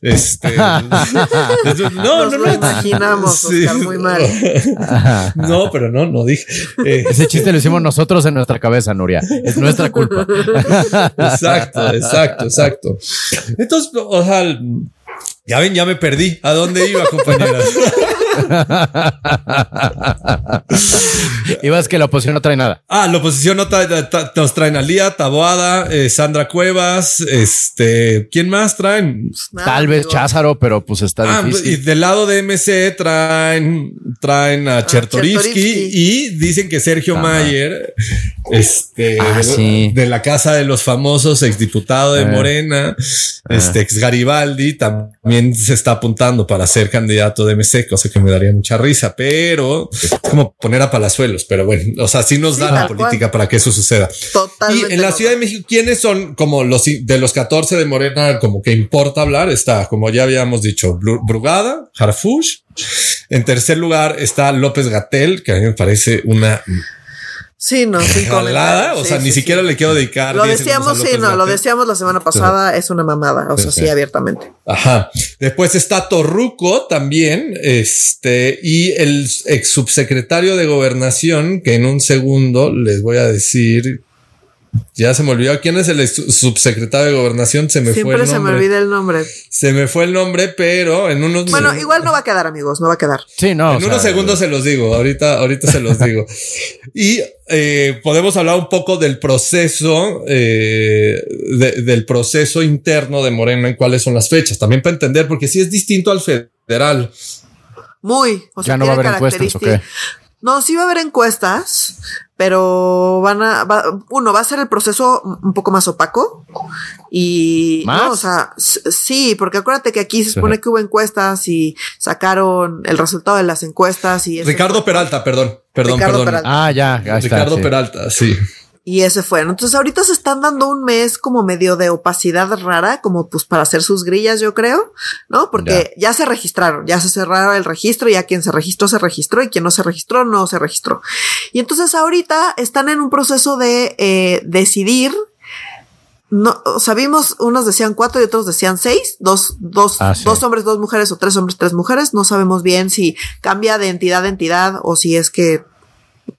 este no, no, no, lo imaginamos, muy mal. no, pero no, no dije. Eh, Ese chiste lo hicimos nosotros en nuestra cabeza, Nuria. Es nuestra culpa. exacto, exacto, exacto. Entonces, o sea, ya ven, ya me perdí. ¿A dónde iba, compañeras? Ibas que la oposición no trae nada. Ah, la oposición no trae, nos traen a Lía, Taboada, eh, Sandra Cuevas, este, ¿quién más traen? Tal vez Cházaro, pero pues está ah, difícil. Y del lado de MC traen, traen a, Chertorivsky y dicen que Sergio Mayer, este, ah, de, la casa de los famosos, exdiputado de eh. Morena, este, ex Garibaldi, también se está apuntando para ser candidato de MC, cosa que me daría mucha risa, pero es como poner a palazuelos. Pero bueno, o sea, sí nos da la política para que eso suceda. Totalmente. Y en la Ciudad de México, ¿quiénes son como los de los 14 de Morena? Como que importa hablar. Está, como ya habíamos dicho, Brugada, Harfush. En tercer lugar está López Gatel, que a mí me parece una Sí, no, sin O sea, ni siquiera le quiero dedicar. Lo decíamos, sí, no, lo decíamos la semana pasada, es una mamada, o sea, sí, abiertamente. Ajá. Después está Torruco también, este, y el ex subsecretario de gobernación, que en un segundo les voy a decir ya se me olvidó quién es el subsecretario de gobernación. Se me fue el nombre. se me olvida el nombre. Se me fue el nombre, pero en unos. Bueno, igual no va a quedar, amigos, no va a quedar. Sí, no. En unos segundos se los digo. Ahorita, ahorita se los digo. y eh, podemos hablar un poco del proceso, eh, del proceso interno de Morena en cuáles son las fechas. También para entender, porque si es distinto al federal. Muy. O sea, ya no va a haber encuestas, ¿ok? No, sí va a haber encuestas, pero van a, uno, va a ser el proceso un poco más opaco y, ¿Más? o sea, sí, porque acuérdate que aquí se supone que hubo encuestas y sacaron el resultado de las encuestas y Ricardo Peralta, perdón, perdón, perdón. Ah, ya, ya Ricardo Peralta, sí. Y ese fue. Entonces ahorita se están dando un mes como medio de opacidad rara, como pues para hacer sus grillas, yo creo, ¿no? Porque ya, se registraron, ya se cerraron el registro, ya quien se registró se registró y quien no se registró no se registró. Y entonces ahorita están en un proceso de eh, decidir no, sabimos, unos decían cuatro y otros decían seis, dos, dos, ah, dos hombres, dos mujeres o tres hombres, tres mujeres. No sabemos bien si cambia de entidad a entidad o si es que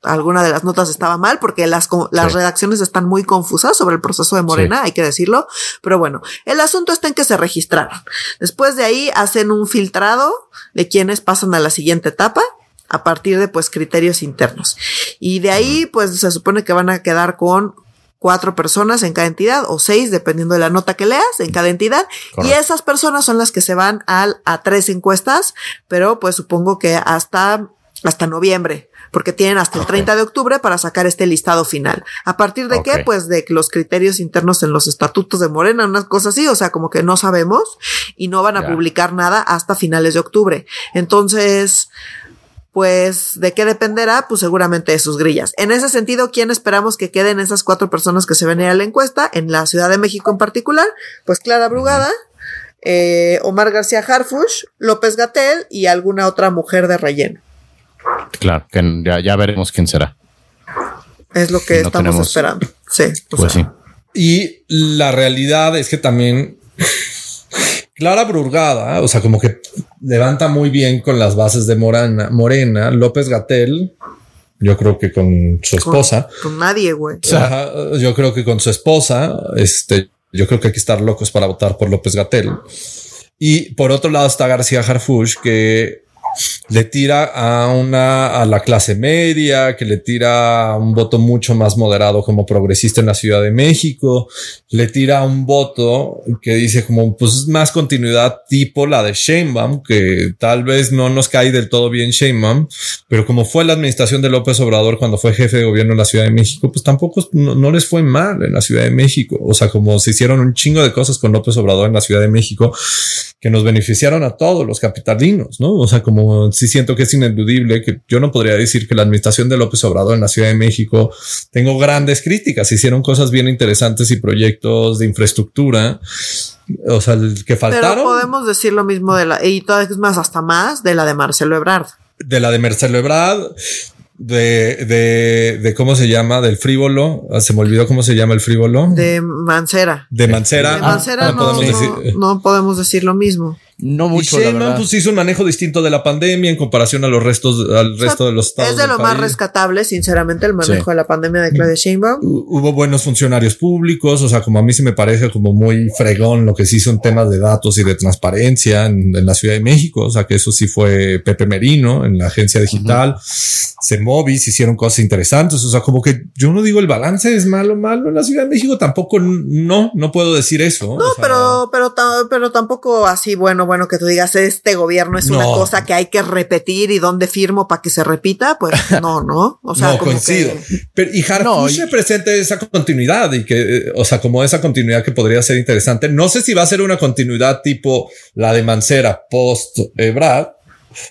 alguna de las notas estaba mal porque las, las redacciones están muy confusas sobre el proceso de Morena, hay que decirlo. Pero bueno, el asunto está en que se registraron. Después de ahí hacen un filtrado de quienes pasan a la siguiente etapa a partir de pues criterios internos. Y de ahí pues se supone que van a quedar con cuatro personas en cada entidad o seis, dependiendo de la nota que leas en cada entidad. Y esas personas son las que se van al, a tres encuestas, pero pues supongo que hasta, hasta noviembre porque tienen hasta el 30 de octubre para sacar este listado final. ¿A partir de qué? Pues de los criterios internos en los estatutos de Morena, unas cosas así, o sea, como que no sabemos y no van a publicar nada hasta finales de octubre. Entonces, pues de qué dependerá, pues seguramente de sus grillas. En ese sentido, ¿quién esperamos que queden esas cuatro personas que se ven a la encuesta? En la Ciudad de México en particular, pues Clara Brugada, eh, Omar García Harfush, López Gatel y alguna otra mujer de relleno. Claro, que ya, veremos quién será. Es lo que estamos esperando. Sí. Pues sí. Y la realidad es que también Clara Brugada, o sea, como que levanta muy bien con las bases de Morana, Morena, López Gatel, yo creo que con su esposa. Con, nadie, güey. O sea, yo creo que con su esposa, este, yo creo que hay que estar locos para votar por López Gatel. Y por otro lado está García Harfush, que le tira a una a la clase media, que le tira un voto mucho más moderado como progresista en la Ciudad de México, le tira un voto que dice como pues más continuidad tipo la de Sheinbaum, que tal vez no nos cae del todo bien Sheinbaum, pero como fue la administración de López Obrador cuando fue jefe de gobierno en la Ciudad de México, pues tampoco no, les fue mal en la Ciudad de México, o sea, como se hicieron un chingo de cosas con López Obrador en la Ciudad de México que nos beneficiaron a todos los capitalinos, ¿no? O sea, como sí siento que es ineludible que yo no podría decir que la administración de López Obrador en la Ciudad de México tengo grandes críticas. Hicieron cosas bien interesantes y proyectos de infraestructura. O sea, que faltaron. Pero podemos decir lo mismo de la, y todavía es más, hasta más de la de Marcelo Ebrard. De la de Marcelo Ebrard de, de, de, cómo se llama, del frívolo. Ah, se me olvidó cómo se llama el frívolo. De Mancera. De Mancera. De Mancera no, no, podemos decir lo mismo. No mucho. Y pues hizo un manejo distinto de la pandemia en comparación a los restos, al resto de los estados. Es de lo más rescatable, sinceramente, el manejo de la pandemia de Claudia Sheinbaum. Hubo buenos funcionarios públicos, o sea, como a mí se me parece como muy fregón lo que se hizo en temas de datos y de transparencia en, la Ciudad de México, o sea, que eso sí fue Pepe Merino en la agencia digital. Se Movis hicieron cosas interesantes, o sea, como que yo no digo el balance es malo, malo en la Ciudad de México, tampoco no, no puedo decir eso. No, pero, pero, pero tampoco así, bueno, bueno, que tú digas, este gobierno es una cosa que hay que repetir y dónde firmo para que se repita, pues no, no. O sea, no, coincido. Pero, y Harfush no, presente esa continuidad y que, o sea, como esa continuidad que podría ser interesante. No sé si va a ser una continuidad tipo la de Mancera post Brad.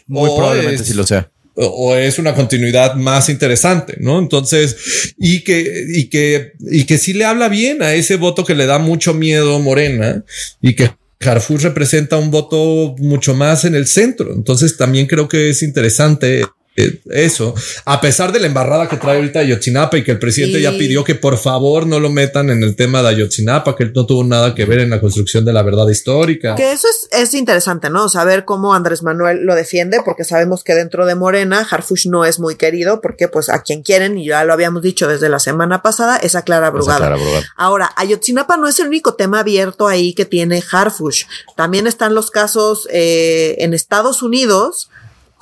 Muy probablemente sí lo sea o es una continuidad más interesante, ¿no? Entonces, y que, y que, y que sí le habla bien a ese voto que le da mucho miedo Morena y que Carrefour representa un voto mucho más en el centro. Entonces también creo que es interesante eso, a pesar de la embarrada que trae ahorita Ayotzinapa y que el presidente ya pidió que por favor no lo metan en el tema de Ayotzinapa, que él no tuvo nada que ver en la construcción de la verdad histórica. Que eso es, es interesante, ¿no? Saber cómo Andrés Manuel lo defiende, porque sabemos que dentro de Morena, Harfush no es muy querido, porque pues a quien quieren, y ya lo habíamos dicho desde la semana pasada, es a Clara Brugada. Ahora, Ayotzinapa no es el único tema abierto ahí que tiene Harfush. También están los casos eh, en Estados Unidos,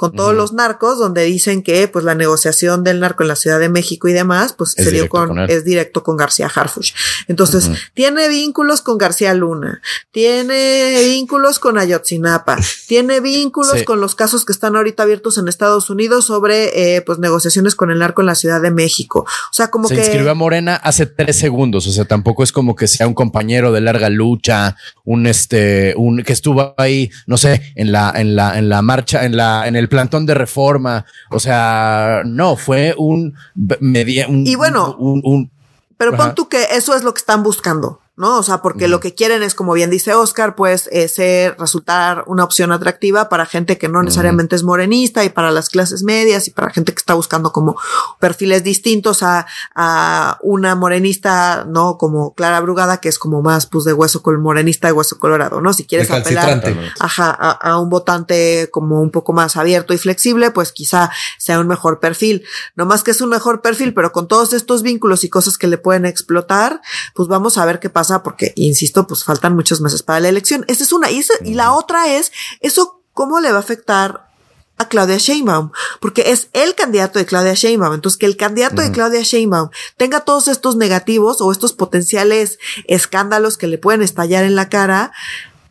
con todos los narcos, donde dicen que pues la negociación del narco en la Ciudad de México y demás, pues es se dio con, es directo con García Harfush. Entonces, tiene vínculos con García Luna, tiene vínculos con Ayotzinapa, tiene vínculos con los casos que están ahorita abiertos en Estados Unidos sobre eh, pues negociaciones con el narco en la Ciudad de México. O sea, como se que. Se inscribió a Morena hace tres segundos. O sea, tampoco es como que sea un compañero de larga lucha, un este, un que estuvo ahí, no sé, en la, en la, en la marcha, en la, en el plantón de reforma. O sea, no, fue un media. y bueno, un, pero pon tú que eso es lo que están buscando. ¿No? O sea, porque lo que quieren es, como bien dice Oscar, pues eh, ser, resultar una opción atractiva para gente que no necesariamente es morenista y para las clases medias y para gente que está buscando como perfiles distintos a, a una morenista, ¿no? Como Clara Brugada, que es como más, pues, de hueso con morenista de hueso colorado, ¿no? Si quieres apelar ajá, a, a, un votante como un poco más abierto y flexible, pues quizá sea un mejor perfil. No más que es un mejor perfil, pero con todos estos vínculos y cosas que le pueden explotar, pues vamos a ver qué pasa porque, insisto, pues faltan muchos meses para la elección. Esa es una. Y, y la otra es, ¿eso cómo le va a afectar a Claudia Sheinbaum, porque es el candidato de Claudia Sheinbaum. Entonces, que el candidato de Claudia Sheinbaum tenga todos estos negativos o estos potenciales escándalos que le pueden estallar en la cara,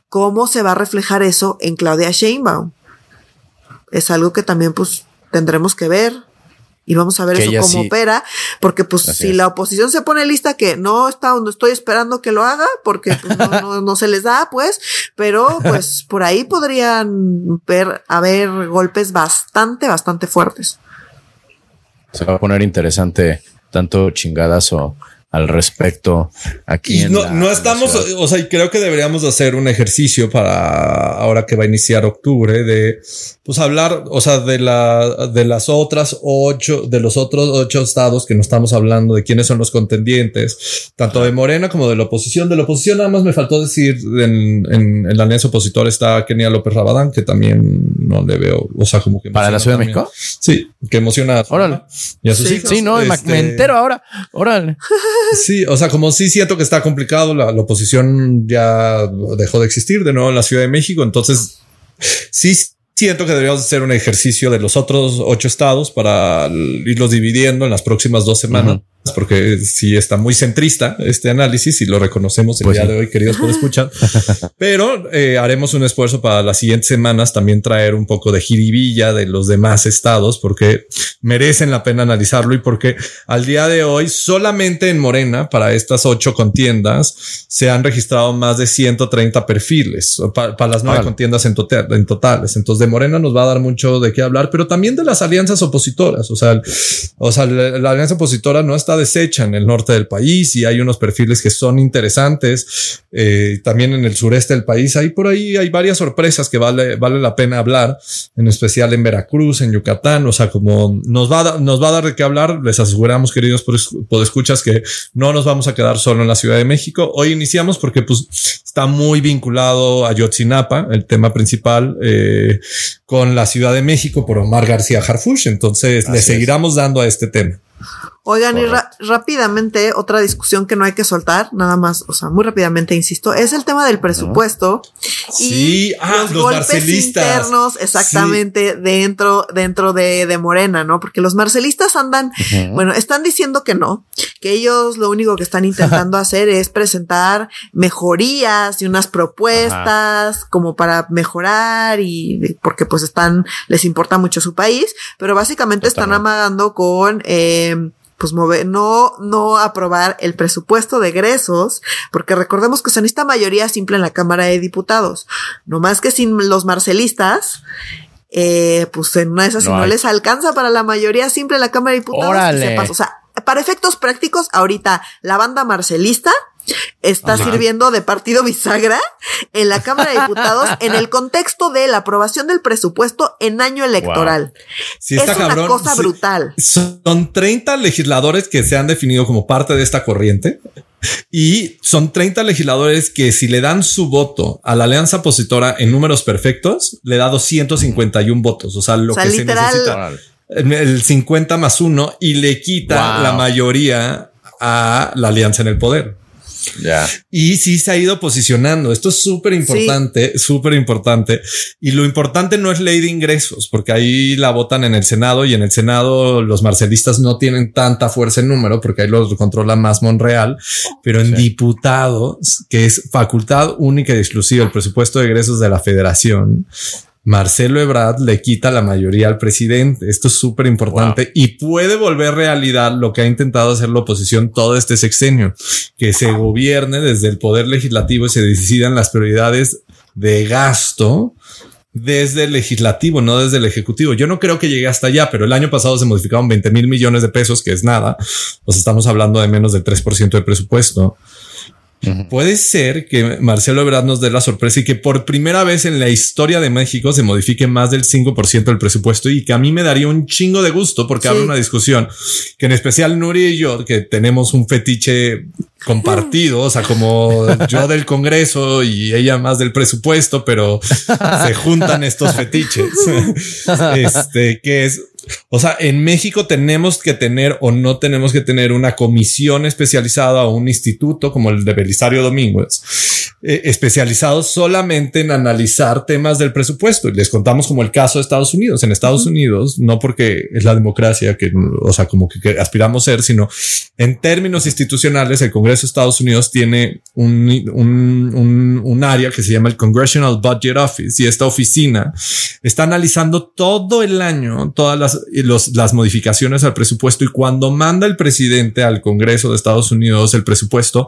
¿cómo se va a reflejar eso en Claudia Sheinbaum? Es algo que también pues tendremos que ver y vamos a ver eso cómo opera, porque pues si la oposición se pone lista que no está donde estoy esperando que lo haga, porque pues, no, se les da, pues, pero pues por ahí podrían ver, haber golpes bastante, bastante fuertes. Se va a poner interesante tanto chingadas o al respecto aquí. no, no estamos, o sea, creo que deberíamos hacer un ejercicio para ahora que va a iniciar octubre de, pues hablar, o sea, de la, de las otras ocho, de los otros ocho estados que no estamos hablando de quiénes son los contendientes, tanto de Morena como de la oposición. De la oposición nada más me faltó decir en, en, la alianza opositora está Kenia López Rabadán, que también no le veo, o sea, como que... ¿Para la Ciudad de México? Sí, que emociona. Órale. Y a sus sí, hijos. Sí, no, me este entero ahora. Órale. Sí, o sea, como sí siento que está complicado, la, oposición ya dejó de existir de nuevo en la Ciudad de México, entonces sí siento que deberíamos hacer un ejercicio de los otros ocho estados para irlos dividiendo en las próximas dos semanas porque sí está muy centrista este análisis y lo reconocemos el pues día de hoy, queridos por escuchar. Pero eh, haremos un esfuerzo para las siguientes semanas también traer un poco de jiribilla de los demás estados, porque merecen la pena analizarlo y porque al día de hoy solamente en Morena para estas ocho contiendas se han registrado más de 130 perfiles para, las nueve contiendas en, total, en totales. Entonces de Morena nos va a dar mucho de qué hablar, pero también de las alianzas opositoras. O sea, o sea, la alianza opositora no está deshecha en el norte del país y hay unos perfiles que son interesantes. Eh, también en el sureste del país hay por ahí, hay varias sorpresas que vale, vale la pena hablar, en especial en Veracruz, en Yucatán. O sea, como nos va a, nos va a dar de qué hablar, les aseguramos, queridos por, escuchas, que no nos vamos a quedar solo en la Ciudad de México. Hoy iniciamos porque pues está muy vinculado a Yotzinapa, el tema principal, eh, con la Ciudad de México por Omar García Harfush. Entonces le seguiremos dando a este tema. Oigan, y rápidamente, otra discusión que no hay que soltar, nada más, o sea, muy rápidamente, insisto, es el tema del presupuesto. Sí, ah, los, golpes internos, exactamente, dentro, dentro de, de, Morena, ¿no? Porque los marcelistas andan, bueno, están diciendo que no, que ellos lo único que están intentando hacer es presentar mejorías y unas propuestas como para mejorar y porque pues están, les importa mucho su país, pero básicamente están amagando con, eh, pues mover, no, no aprobar el presupuesto de egresos, porque recordemos que se necesita mayoría simple en la Cámara de Diputados. No más que sin los marcelistas, eh, pues en una de esas, no si no les alcanza para la mayoría simple en la Cámara de Diputados, se pasa. O sea, para efectos prácticos, ahorita la banda marcelista está sirviendo de partido bisagra en la Cámara de Diputados en el contexto de la aprobación del presupuesto en año electoral. es una cosa brutal. Son 30 legisladores que se han definido como parte de esta corriente. Y son 30 legisladores que si le dan su voto a la alianza opositora en números perfectos, le da 251 votos. O sea, lo que se necesita el 50 más uno y le quita la mayoría a la alianza en el poder. Ya. Y sí se ha ido posicionando. Esto es súper importante, súper importante. Y lo importante no es ley de ingresos, porque ahí la votan en el Senado y en el Senado los marcelistas no tienen tanta fuerza en número porque ahí los controla más Monreal, pero en diputados, que es facultad única y exclusiva el presupuesto de egresos de la federación, Marcelo Ebrard le quita la mayoría al presidente. Esto es súper importante y puede volver realidad lo que ha intentado hacer la oposición todo este sexenio, que se gobierne desde el poder legislativo y se decidan las prioridades de gasto desde el legislativo, no desde el ejecutivo. Yo no creo que llegue hasta allá, pero el año pasado se modificaron 20 mil millones de pesos, que es nada. Pues estamos hablando de menos del 3% del presupuesto. Puede ser que Marcelo Ebrard nos dé la sorpresa y que por primera vez en la historia de México se modifique más del 5% del presupuesto y que a mí me daría un chingo de gusto porque sí. una discusión que en especial Nuri y yo, que tenemos un fetiche compartido, o sea, como yo del Congreso y ella más del presupuesto, pero se juntan estos fetiches. este, que es o sea, en México tenemos que tener o no tenemos que tener una comisión especializada o un instituto como el de Belisario Domínguez, eh, especializado solamente en analizar temas del presupuesto. Y les contamos como el caso de Estados Unidos. En Estados Unidos, no porque es la democracia que, o sea, como que, que aspiramos ser, sino en términos institucionales, el Congreso de Estados Unidos tiene un, un, un, un área que se llama el Congressional Budget Office y esta oficina está analizando todo el año todas las los, las modificaciones al presupuesto y cuando manda el presidente al Congreso de Estados Unidos el presupuesto,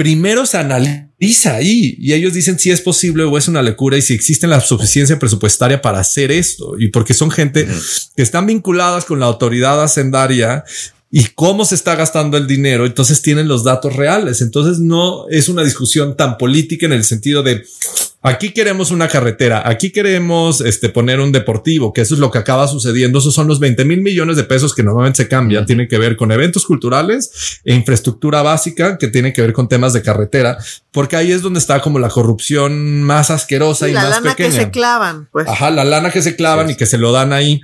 primero se analiza ahí y ellos dicen si es posible o es una locura y si existe la suficiencia presupuestaria para hacer esto y porque son gente que están vinculadas con la autoridad hacendaria y cómo se está gastando el dinero. Entonces tienen los datos reales. Entonces no es una discusión tan política en el sentido de Aquí queremos una carretera, aquí queremos este, poner un deportivo, que eso es lo que acaba sucediendo. Esos son los 20 mil millones de pesos que normalmente se cambian. Tienen que ver con eventos culturales e infraestructura básica que tiene que ver con temas de carretera, porque ahí es donde está como la corrupción más asquerosa y, la más lana pequeña. que se clavan, pues. Ajá, la lana que se clavan y que se lo dan ahí.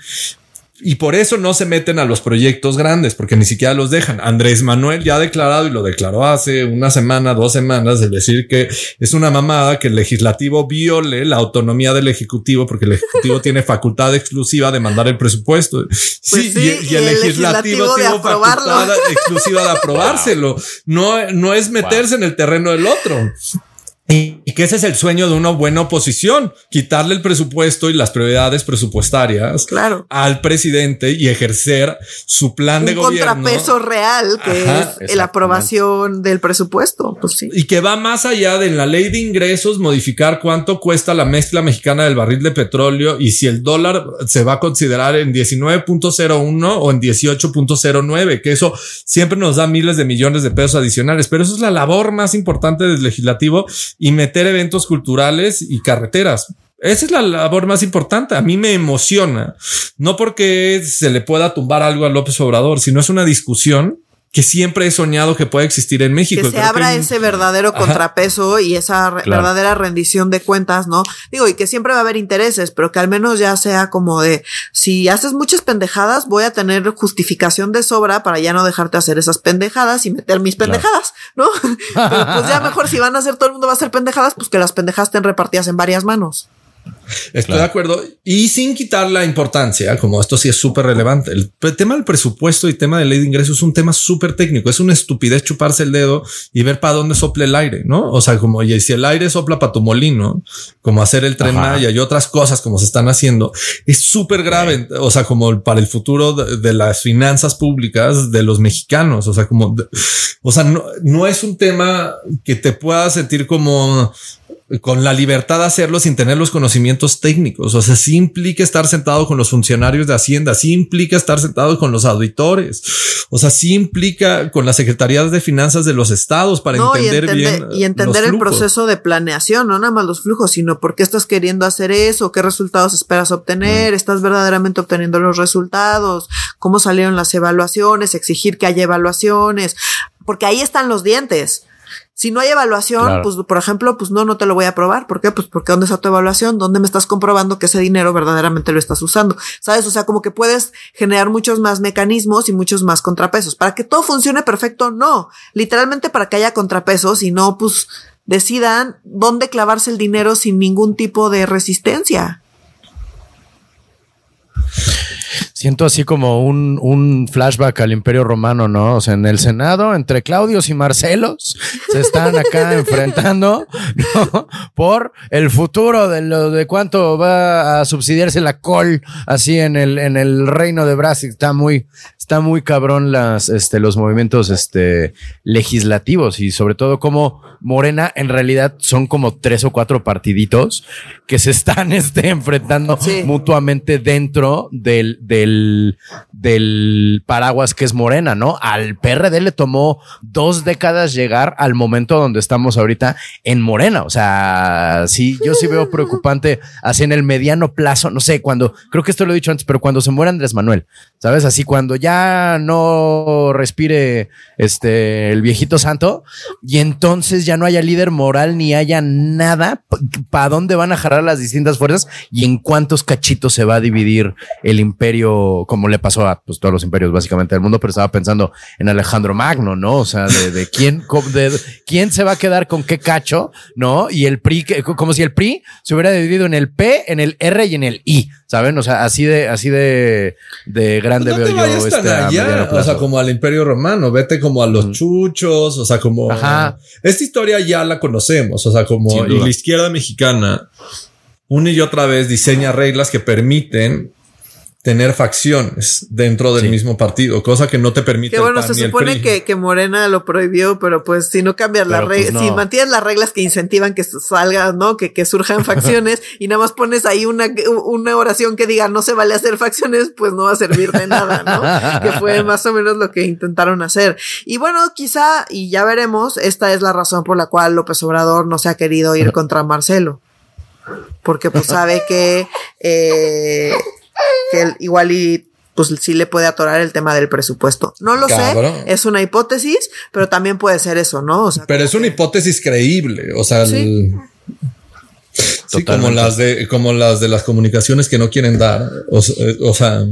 Y por eso no se meten a los proyectos grandes, porque ni siquiera los dejan. Andrés Manuel ya ha declarado y lo declaró hace una semana, dos semanas, de decir que es una mamada que el legislativo viole la autonomía del ejecutivo, porque el ejecutivo tiene facultad exclusiva de mandar el presupuesto. Pues sí, sí, y, y y el, el legislativo, tiene facultad exclusiva de aprobárselo. No, no es meterse en el terreno del otro. Y que ese es el sueño de una buena oposición, quitarle el presupuesto y las prioridades presupuestarias Claro. al presidente y ejercer su plan de Un gobierno. contrapeso real que Ajá, es la aprobación del presupuesto. Pues sí. Y que va más allá de en la ley de ingresos modificar cuánto cuesta la mezcla mexicana del barril de petróleo y si el dólar se va a considerar en 19.01 o en 18.09, que eso siempre nos da miles de millones de pesos adicionales, pero eso es la labor más importante del legislativo y meter eventos culturales y carreteras. Esa es la labor más importante. A mí me emociona, no porque se le pueda tumbar algo a López Obrador, sino es una discusión que siempre he soñado que puede existir en México. que se creo abra que- ese verdadero Ajá. contrapeso y esa re- Claro. verdadera rendición de cuentas, ¿no? Digo, y que siempre va a haber intereses, pero que al menos ya sea como de, si haces muchas pendejadas, voy a tener justificación de sobra para ya no dejarte hacer esas pendejadas y meter mis Claro. pendejadas, ¿no? pero pues ya mejor si van a hacer, todo el mundo va a hacer pendejadas, pues que las pendejadas estén repartidas en varias manos. Estoy Claro. de acuerdo. Y sin quitar la importancia, como esto sí es súper relevante. El tema del presupuesto y tema de ley de ingresos es un tema súper técnico. Es una estupidez chuparse el dedo y ver para dónde sopla el aire, ¿no? O sea, como y si el aire sopla para tu molino, como hacer el tren. Maya y otras cosas como se están haciendo, es súper grave. O sea, como para el futuro de, de las finanzas públicas de los mexicanos. O sea, como, de- o sea, no, no es un tema que te pueda sentir como con la libertad de hacerlo sin tener los conocimientos técnicos. O sea, sí implica estar sentado con los funcionarios de Hacienda, sí implica estar sentado con los auditores, o sea, sí implica con las secretarías de finanzas de los estados para No, y entender entender, bien. y entender los el flujos. proceso de planeación, no nada más los flujos, sino por qué estás queriendo hacer eso, qué resultados esperas obtener, estás verdaderamente obteniendo los resultados, cómo salieron las evaluaciones, exigir que haya evaluaciones, porque ahí están los dientes. Si no hay evaluación, Claro. pues por ejemplo, pues no, no te lo voy a aprobar. ¿Por qué? Pues porque ¿dónde está tu evaluación? ¿Dónde me estás comprobando que ese dinero verdaderamente lo estás usando? ¿Sabes? O sea, como que puedes generar muchos más mecanismos y muchos más contrapesos. Para que todo funcione perfecto, no. Literalmente para que haya contrapesos y no, pues decidan dónde clavarse el dinero sin ningún tipo de resistencia. Siento así como un, un flashback al Imperio Romano, ¿no? O sea, en el Senado, entre Claudios y Marcelos, se están acá enfrentando, ¿no? Por el futuro de lo de cuánto va a subsidiarse la col así en el, en el reino de Brasil. Está muy, está muy cabrón las, este, los movimientos, este, legislativos y sobre todo como Morena en realidad son como tres o cuatro partiditos que se están, este, enfrentando Sí. mutuamente dentro del, del, del paraguas que es Morena, ¿no? Al PRD le tomó dos décadas llegar al momento donde estamos ahorita en Morena. O sea, sí, yo sí veo preocupante así en el mediano plazo, no sé, cuando, creo que esto lo he dicho antes, pero cuando se muera Andrés Manuel, ¿sabes? Así cuando ya no respire este el viejito santo y entonces ya no haya líder moral ni haya nada, ¿para dónde van a jalar las distintas fuerzas y en cuántos cachitos se va a dividir el imperio, como le pasó a pues, todos los imperios básicamente del mundo? Pero estaba pensando en Alejandro Magno, ¿no? O sea, de, quién, de quién se va a quedar con qué cacho, ¿no? Y el PRI, como si el PRI se hubiera dividido en el P, en el R y en el I, ¿saben? O sea, así de, así de, de grande pues veo yo. Este, o sea, como al imperio romano, vete como a los chuchos, o sea, como... Ajá. Esta historia ya la conocemos, o sea, como la izquierda mexicana una y otra vez diseña reglas que permiten tener facciones dentro del mismo partido, cosa que no te permite. Que bueno, se supone que, que, Morena lo prohibió, pero pues si no cambias las reglas, pues, si mantienes las reglas que incentivan que salgan, ¿no? Que, que surjan facciones y nada más pones ahí una, una oración que diga no se vale hacer facciones, pues no va a servir de nada, ¿no? que fue más o menos lo que intentaron hacer. Y bueno, quizá, y ya veremos, esta es la razón por la cual López Obrador no se ha querido ir contra Marcelo. Porque pues sabe que eh, que igual y pues sí le puede atorar el tema del presupuesto. No lo sé, es una hipótesis, pero también puede ser eso, ¿no? pero es una hipótesis creíble, o sea, sí. como las de como las de las comunicaciones que no quieren dar, o, sea,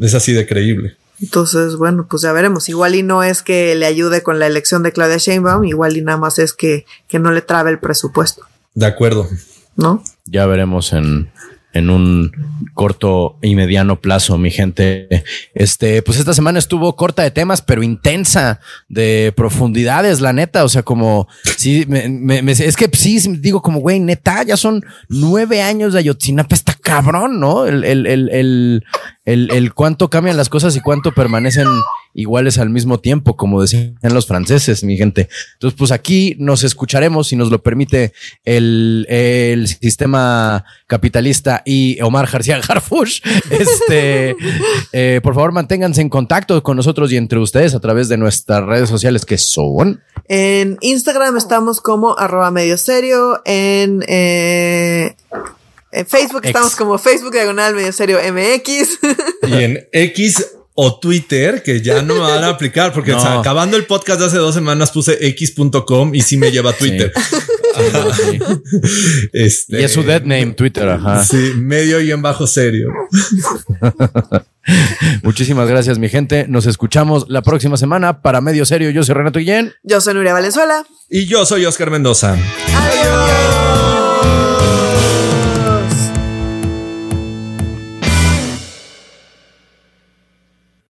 es así de creíble. Entonces, bueno, pues ya veremos. Igual y no es que le ayude con la elección de Claudia Sheinbaum, igual y nada más es que, que no le trabe el presupuesto. De acuerdo. ¿No? Ya veremos en, en un corto y mediano plazo, mi gente. Este, pues esta semana estuvo corta de temas, pero intensa de profundidades, la neta. O sea, como sí, me, es que sí, digo, como güey, neta, ya son nueve años de Ayotzinapa, está cabrón, ¿no? El, el, el, el, cuánto cambian las cosas y cuánto permanecen iguales al mismo tiempo, como decían los franceses, mi gente. Entonces, pues aquí nos escucharemos, si nos lo permite el, el sistema capitalista y Omar García Garfush. Este, eh, por favor, manténganse en contacto con nosotros y entre ustedes a través de nuestras redes sociales que son. En Instagram estamos como arroba medio serio, en... Eh, en Facebook estamos como Facebook Diagonal Medio Serio MX. Y en X o Twitter, que ya no me van a aplicar, porque acabando el podcast de hace dos semanas puse x.com y sí me lleva a Twitter. Este, y es su dead name, Twitter, ajá. Sí, medio y en bajo serio. Muchísimas gracias, mi gente. Nos escuchamos la próxima semana para Medio Serio. Yo soy Renato Guillén. Yo soy Nuria Valenzuela. Y yo soy Oscar Mendoza. Adiós.